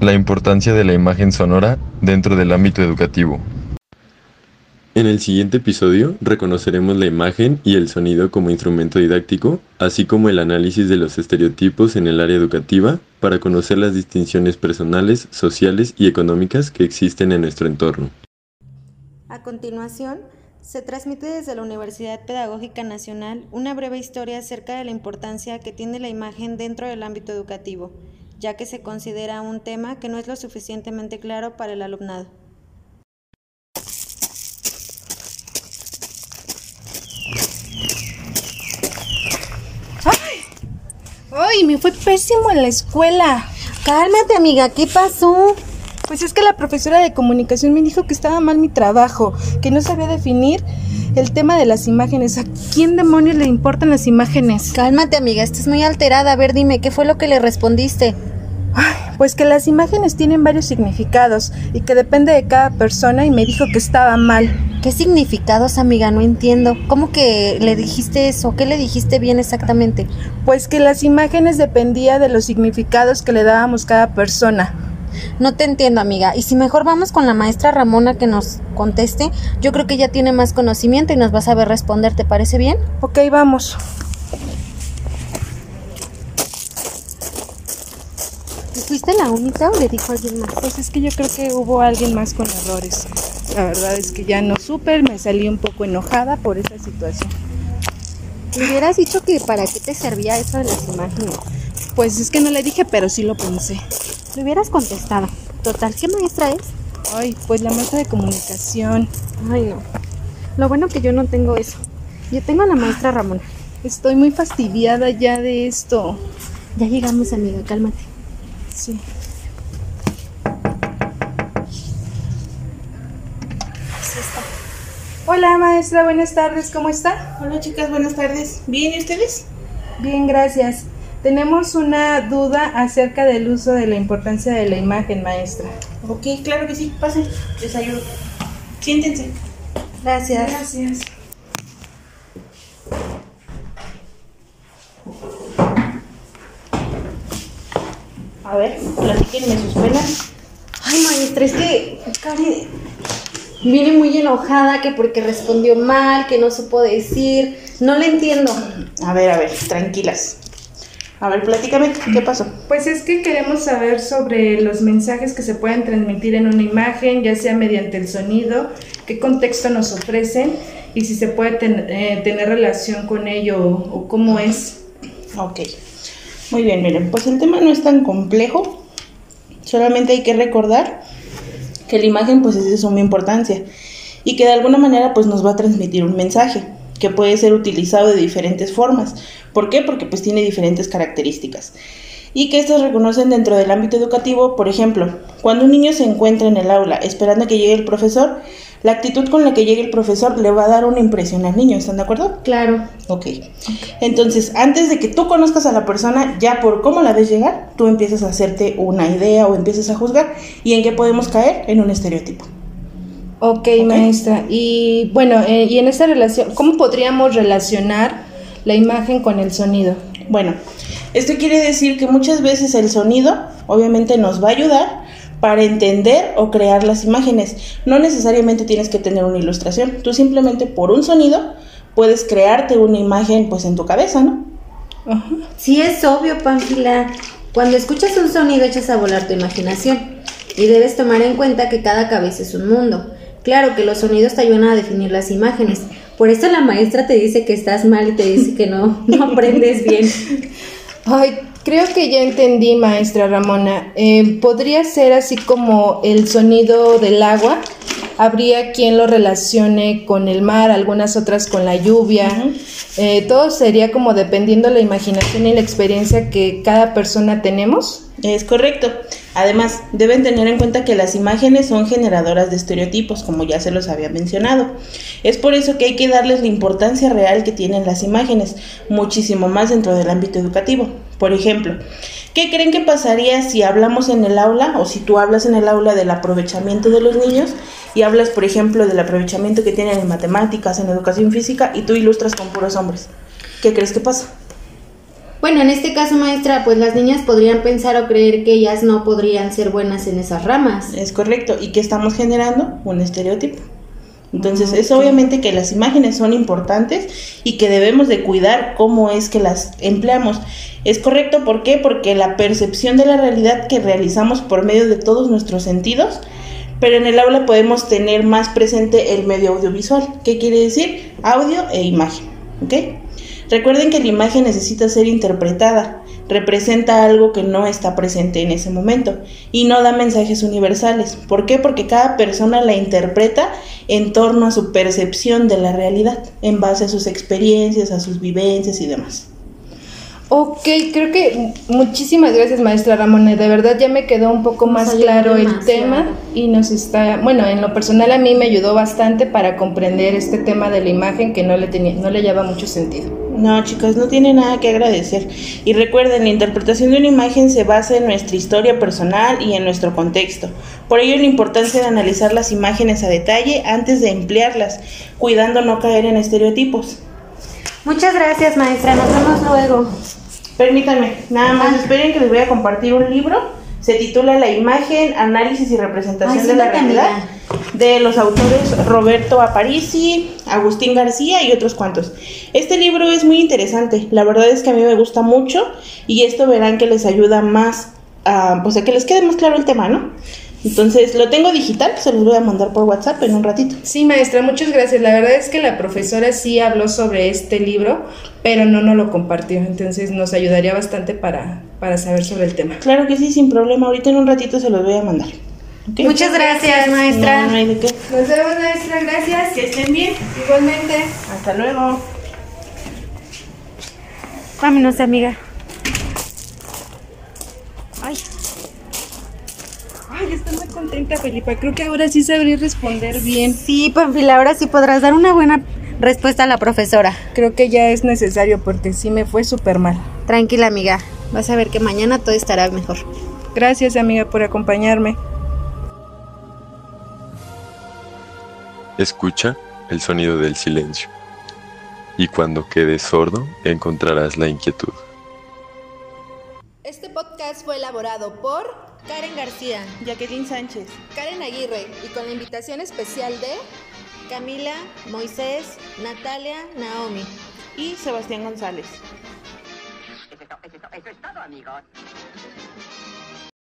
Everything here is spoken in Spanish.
La importancia de la imagen sonora dentro del ámbito educativo. En el siguiente episodio reconoceremos la imagen y el sonido como instrumento didáctico, así como el análisis de los estereotipos en el área educativa para conocer las distinciones personales, sociales y económicas que existen en nuestro entorno. A continuación, se transmite desde la Universidad Pedagógica Nacional una breve historia acerca de la importancia que tiene la imagen dentro del ámbito educativo ya que se considera un tema que no es lo suficientemente claro para el alumnado. ¡Ay! ¡Ay! Me fue pésimo en la escuela. Cálmate, amiga, ¿qué pasó? Pues es que la profesora de comunicación me dijo que estaba mal mi trabajo, que no sabía definir el tema de las imágenes. ¿A quién demonios le importan las imágenes? Cálmate, amiga, estás muy alterada. A ver, dime, ¿qué fue lo que le respondiste? pues que las imágenes tienen varios significados y que depende de cada persona y me dijo que estaba mal. ¿Qué significados, amiga? No entiendo. ¿Cómo que le dijiste eso? ¿Qué le dijiste bien exactamente? Pues que las imágenes dependía de los significados que le dábamos cada persona. No te entiendo, amiga. Y si mejor vamos con la maestra Ramona que nos conteste, yo creo que ella tiene más conocimiento y nos va a saber responder. ¿Te parece bien? Ok, vamos. ¿Fuiste la única o le dijo alguien más? Pues es que yo creo que hubo alguien más con errores. La verdad es que ya no supe, me salí un poco enojada por esa situación. ¿Me hubieras dicho que para qué te servía eso de las imágenes? Pues es que no le dije, pero sí lo pensé. Le hubieras contestado. Total, ¿qué maestra es? Ay, pues la maestra de comunicación. Ay, no. Lo bueno que yo no tengo eso. Yo tengo a la maestra Ramona. Estoy muy fastidiada ya de esto. Ya llegamos, amiga, cálmate. Sí. Hola maestra, buenas tardes, ¿cómo está? Hola chicas, buenas tardes. ¿Bien y ustedes? Bien, gracias. Tenemos una duda acerca del uso de la importancia de la imagen, maestra. Ok, claro que sí, pasen, les ayudo. Siéntense. Gracias. Gracias. A ver, platíquenme sus penas. Ay, maestra, es que Karen viene muy enojada que porque respondió mal, que no supo decir. No le entiendo. A ver, a ver, tranquilas. A ver, platícame, ¿qué pasó? Pues es que queremos saber sobre los mensajes que se pueden transmitir en una imagen, ya sea mediante el sonido, qué contexto nos ofrecen y si se puede eh, tener relación con ello o cómo es. Ok. Muy bien, miren, pues el tema no es tan complejo, solamente hay que recordar la imagen pues es de suma importancia y que de alguna manera pues nos va a transmitir un mensaje que puede ser utilizado de diferentes formas. ¿Por qué? Porque pues tiene diferentes características y que estas reconocen dentro del ámbito educativo, por ejemplo, cuando un niño se encuentra en el aula esperando a que llegue el profesor, la actitud con la que llegue el profesor le va a dar una impresión al niño, ¿están de acuerdo? Claro. Ok. Entonces, antes de que tú conozcas a la persona, ya por cómo la ves llegar, tú empiezas a hacerte una idea o empiezas a juzgar y en qué podemos caer en un estereotipo. Ok, maestra. Y bueno, eh, y en esta relación, ¿cómo podríamos relacionar la imagen con el sonido? Bueno, esto quiere decir que muchas veces el sonido obviamente nos va a ayudar para entender o crear las imágenes. No necesariamente tienes que tener una ilustración, tú simplemente por un sonido puedes crearte una imagen pues en tu cabeza, ¿no? Sí, es obvio, Pamphila. Cuando escuchas un sonido echas a volar tu imaginación y debes tomar en cuenta que cada cabeza es un mundo. Claro que los sonidos te ayudan a definir las imágenes. Por eso la maestra te dice que estás mal y te dice que no, no aprendes bien. Ay, creo que ya entendí, maestra Ramona. Eh, ¿Podría ser así como el sonido del agua? Habría quien lo relacione con el mar, algunas otras con la lluvia. Eh, todo sería como dependiendo de la imaginación y la experiencia que cada persona tenemos. Es correcto. Además, deben tener en cuenta que las imágenes son generadoras de estereotipos, como ya se los había mencionado. Es por eso que hay que darles la importancia real que tienen las imágenes, muchísimo más dentro del ámbito educativo. Por ejemplo, ¿qué creen que pasaría si hablamos en el aula o si tú hablas en el aula del aprovechamiento de los niños y hablas, por ejemplo, del aprovechamiento que tienen en matemáticas, en educación física y tú ilustras con puros hombres? ¿Qué crees que pasa? Bueno, en este caso, maestra, pues las niñas podrían pensar o creer que ellas no podrían ser buenas en esas ramas. Es correcto. ¿Y qué estamos generando? Un estereotipo. Entonces, es obviamente que las imágenes son importantes y que debemos de cuidar cómo es que las empleamos. Es correcto, ¿por qué? Porque la percepción de la realidad que realizamos por medio de todos nuestros sentidos, pero en el aula podemos tener más presente el medio audiovisual. ¿Qué quiere decir? Audio e imagen. ¿Ok? Recuerden que la imagen necesita ser interpretada, representa algo que no está presente en ese momento y no da mensajes universales. ¿Por qué? Porque cada persona la interpreta en torno a su percepción de la realidad, en base a sus experiencias, a sus vivencias y demás. Ok, creo que muchísimas gracias maestra Ramón, de verdad ya me quedó un poco más claro el demasiado. tema y nos está, bueno, en lo personal a mí me ayudó bastante para comprender este tema de la imagen que no le tenía, no le lleva mucho sentido. No, chicas, no tiene nada que agradecer. Y recuerden, la interpretación de una imagen se basa en nuestra historia personal y en nuestro contexto. Por ello, la importancia de analizar las imágenes a detalle antes de emplearlas, cuidando no caer en estereotipos. Muchas gracias, maestra. Nos vemos luego. Permítanme, nada más esperen que les voy a compartir un libro. Se titula La imagen, análisis y representación Ay, de la realidad de los autores Roberto Aparici, Agustín García y otros cuantos. Este libro es muy interesante, la verdad es que a mí me gusta mucho y esto verán que les ayuda más a, pues a que les quede más claro el tema, ¿no? Entonces lo tengo digital, se los voy a mandar por WhatsApp en un ratito. Sí, maestra, muchas gracias. La verdad es que la profesora sí habló sobre este libro, pero no nos lo compartió, entonces nos ayudaría bastante para, para saber sobre el tema. Claro que sí, sin problema, ahorita en un ratito se los voy a mandar. Muchas gracias, No, maestra. no hay de qué. Nos vemos, maestra, gracias. Que estén bien. Igualmente. Hasta luego. Vámonos, amiga. Ay. Ay, estoy muy contenta, Felipa. Creo que ahora sí sabré responder bien. Sí, Panfila, ahora sí podrás dar una buena respuesta a la profesora. Creo que ya es necesario porque sí me fue súper mal. Tranquila, amiga. Vas a ver que mañana todo estará mejor. Gracias, amiga, por acompañarme. Escucha el sonido del silencio. Y cuando quedes sordo, encontrarás la inquietud. Este podcast fue elaborado por Karen García, Jacqueline Sánchez. Karen Aguirre y con la invitación especial de Camila, Moisés, Natalia, Naomi. y Sebastián González. Eso es, eso todo, amigos.